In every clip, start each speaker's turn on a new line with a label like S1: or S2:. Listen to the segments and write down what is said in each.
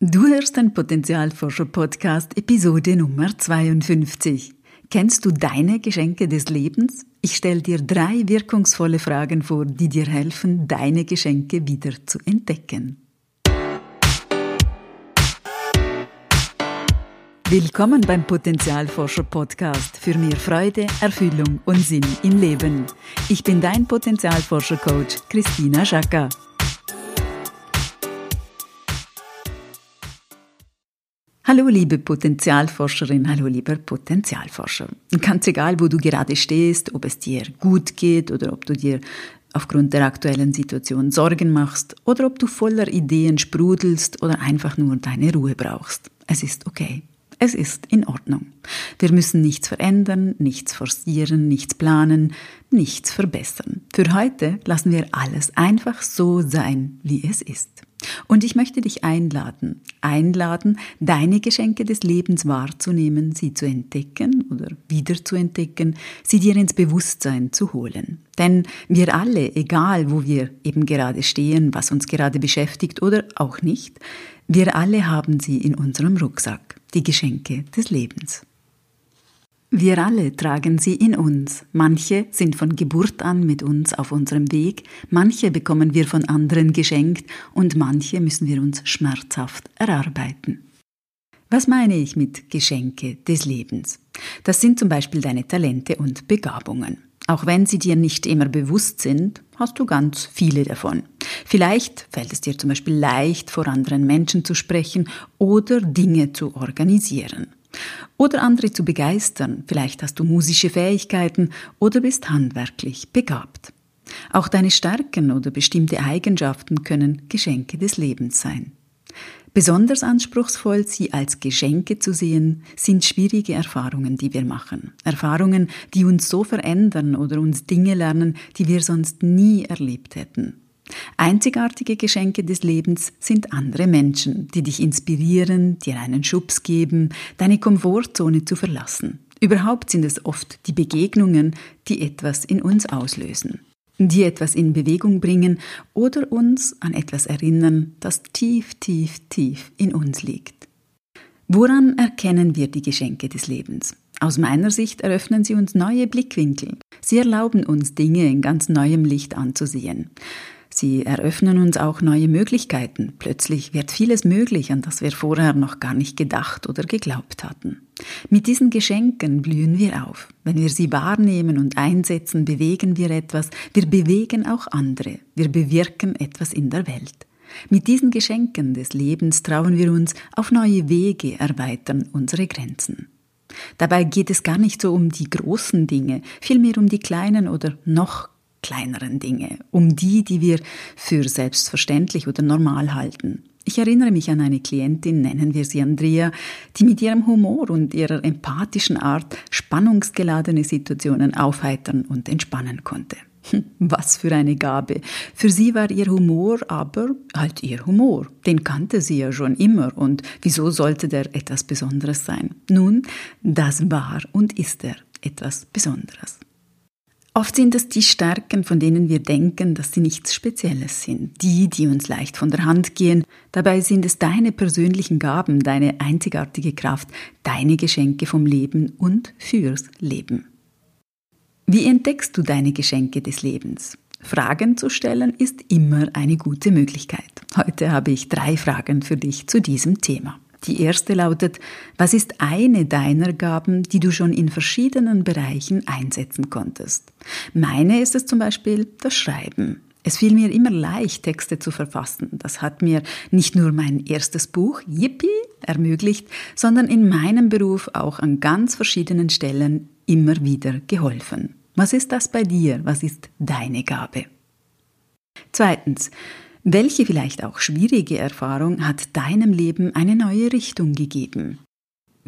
S1: Du hörst den Potenzialforscher-Podcast Episode Nummer 52. Kennst du deine Geschenke des Lebens? Ich stelle dir drei wirkungsvolle Fragen vor, die dir helfen, deine Geschenke wieder zu entdecken. Willkommen beim Potenzialforscher Podcast für mehr Freude, Erfüllung und Sinn im Leben. Ich bin dein Potenzialforscher Coach Christina Schacker. Hallo liebe Potenzialforscherin, hallo lieber Potenzialforscher. Ganz egal, wo du gerade stehst, ob es dir gut geht oder ob du dir aufgrund der aktuellen Situation Sorgen machst oder ob du voller Ideen sprudelst oder einfach nur deine Ruhe brauchst. Es ist okay. Es ist in Ordnung. Wir müssen nichts verändern, nichts forcieren, nichts planen, nichts verbessern. Für heute lassen wir alles einfach so sein, wie es ist. Und ich möchte dich einladen, einladen, deine Geschenke des Lebens wahrzunehmen, sie zu entdecken oder wieder zu entdecken, sie dir ins Bewusstsein zu holen. Denn wir alle, egal wo wir eben gerade stehen, was uns gerade beschäftigt oder auch nicht, wir alle haben sie in unserem Rucksack, die Geschenke des Lebens. Wir alle tragen sie in uns. Manche sind von Geburt an mit uns auf unserem Weg, manche bekommen wir von anderen geschenkt und manche müssen wir uns schmerzhaft erarbeiten. Was meine ich mit Geschenke des Lebens? Das sind zum Beispiel deine Talente und Begabungen. Auch wenn sie dir nicht immer bewusst sind, hast du ganz viele davon. Vielleicht fällt es dir zum Beispiel leicht, vor anderen Menschen zu sprechen oder Dinge zu organisieren. Oder andere zu begeistern. Vielleicht hast du musische Fähigkeiten oder bist handwerklich begabt. Auch deine Stärken oder bestimmte Eigenschaften können Geschenke des Lebens sein. Besonders anspruchsvoll, sie als Geschenke zu sehen, sind schwierige Erfahrungen, die wir machen. Erfahrungen, die uns so verändern oder uns Dinge lernen, die wir sonst nie erlebt hätten. Einzigartige Geschenke des Lebens sind andere Menschen, die dich inspirieren, dir einen Schubs geben, deine Komfortzone zu verlassen. Überhaupt sind es oft die Begegnungen, die etwas in uns auslösen, die etwas in Bewegung bringen oder uns an etwas erinnern, das tief, tief, tief in uns liegt. Woran erkennen wir die Geschenke des Lebens? Aus meiner Sicht eröffnen sie uns neue Blickwinkel. Sie erlauben uns Dinge in ganz neuem Licht anzusehen. Sie eröffnen uns auch neue Möglichkeiten. Plötzlich wird vieles möglich, an das wir vorher noch gar nicht gedacht oder geglaubt hatten. Mit diesen Geschenken blühen wir auf. Wenn wir sie wahrnehmen und einsetzen, bewegen wir etwas. Wir bewegen auch andere. Wir bewirken etwas in der Welt. Mit diesen Geschenken des Lebens trauen wir uns auf neue Wege, erweitern unsere Grenzen. Dabei geht es gar nicht so um die großen Dinge, vielmehr um die kleinen oder noch kleineren Dinge, um die, die wir für selbstverständlich oder normal halten. Ich erinnere mich an eine Klientin, nennen wir sie Andrea, die mit ihrem Humor und ihrer empathischen Art spannungsgeladene Situationen aufheitern und entspannen konnte. Was für eine Gabe. Für sie war ihr Humor aber halt ihr Humor. Den kannte sie ja schon immer und wieso sollte der etwas Besonderes sein? Nun, das war und ist er etwas Besonderes. Oft sind es die Stärken, von denen wir denken, dass sie nichts Spezielles sind, die, die uns leicht von der Hand gehen. Dabei sind es deine persönlichen Gaben, deine einzigartige Kraft, deine Geschenke vom Leben und fürs Leben. Wie entdeckst du deine Geschenke des Lebens? Fragen zu stellen ist immer eine gute Möglichkeit. Heute habe ich drei Fragen für dich zu diesem Thema. Die erste lautet, was ist eine deiner Gaben, die du schon in verschiedenen Bereichen einsetzen konntest? Meine ist es zum Beispiel das Schreiben. Es fiel mir immer leicht, Texte zu verfassen. Das hat mir nicht nur mein erstes Buch, Yippie, ermöglicht, sondern in meinem Beruf auch an ganz verschiedenen Stellen immer wieder geholfen. Was ist das bei dir? Was ist deine Gabe? Zweitens, welche vielleicht auch schwierige Erfahrung hat deinem Leben eine neue Richtung gegeben?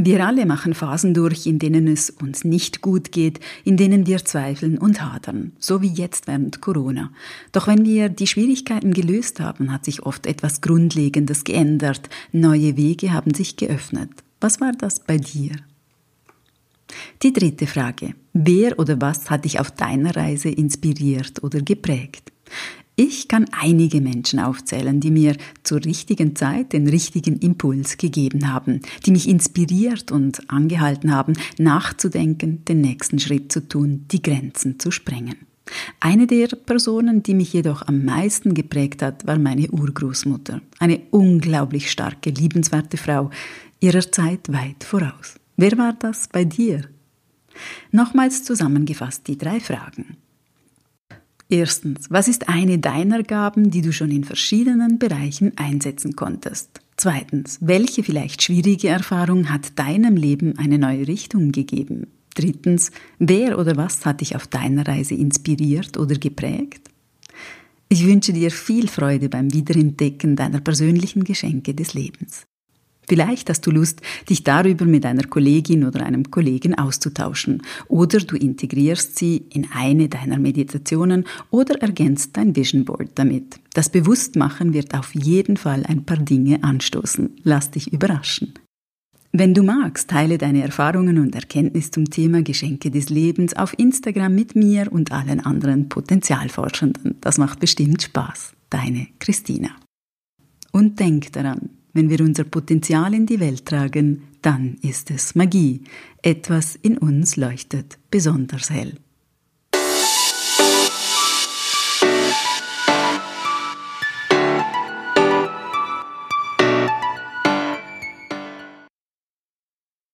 S1: Wir alle machen Phasen durch, in denen es uns nicht gut geht, in denen wir zweifeln und hadern, so wie jetzt während Corona. Doch wenn wir die Schwierigkeiten gelöst haben, hat sich oft etwas Grundlegendes geändert, neue Wege haben sich geöffnet. Was war das bei dir? Die dritte Frage. Wer oder was hat dich auf deiner Reise inspiriert oder geprägt? Ich kann einige Menschen aufzählen, die mir zur richtigen Zeit den richtigen Impuls gegeben haben, die mich inspiriert und angehalten haben, nachzudenken, den nächsten Schritt zu tun, die Grenzen zu sprengen. Eine der Personen, die mich jedoch am meisten geprägt hat, war meine Urgroßmutter. Eine unglaublich starke, liebenswerte Frau, ihrer Zeit weit voraus. Wer war das bei dir? Nochmals zusammengefasst die drei Fragen. Erstens, was ist eine deiner Gaben, die du schon in verschiedenen Bereichen einsetzen konntest? Zweitens, welche vielleicht schwierige Erfahrung hat deinem Leben eine neue Richtung gegeben? Drittens, wer oder was hat dich auf deiner Reise inspiriert oder geprägt? Ich wünsche dir viel Freude beim Wiederentdecken deiner persönlichen Geschenke des Lebens. Vielleicht hast du Lust, dich darüber mit einer Kollegin oder einem Kollegen auszutauschen oder du integrierst sie in eine deiner Meditationen oder ergänzt dein Vision Board damit. Das Bewusstmachen wird auf jeden Fall ein paar Dinge anstoßen. Lass dich überraschen. Wenn du magst, teile deine Erfahrungen und Erkenntnis zum Thema Geschenke des Lebens auf Instagram mit mir und allen anderen Potenzialforschenden. Das macht bestimmt Spaß. Deine Christina. Und denk daran, wenn wir unser Potenzial in die Welt tragen, dann ist es Magie. Etwas in uns leuchtet besonders hell.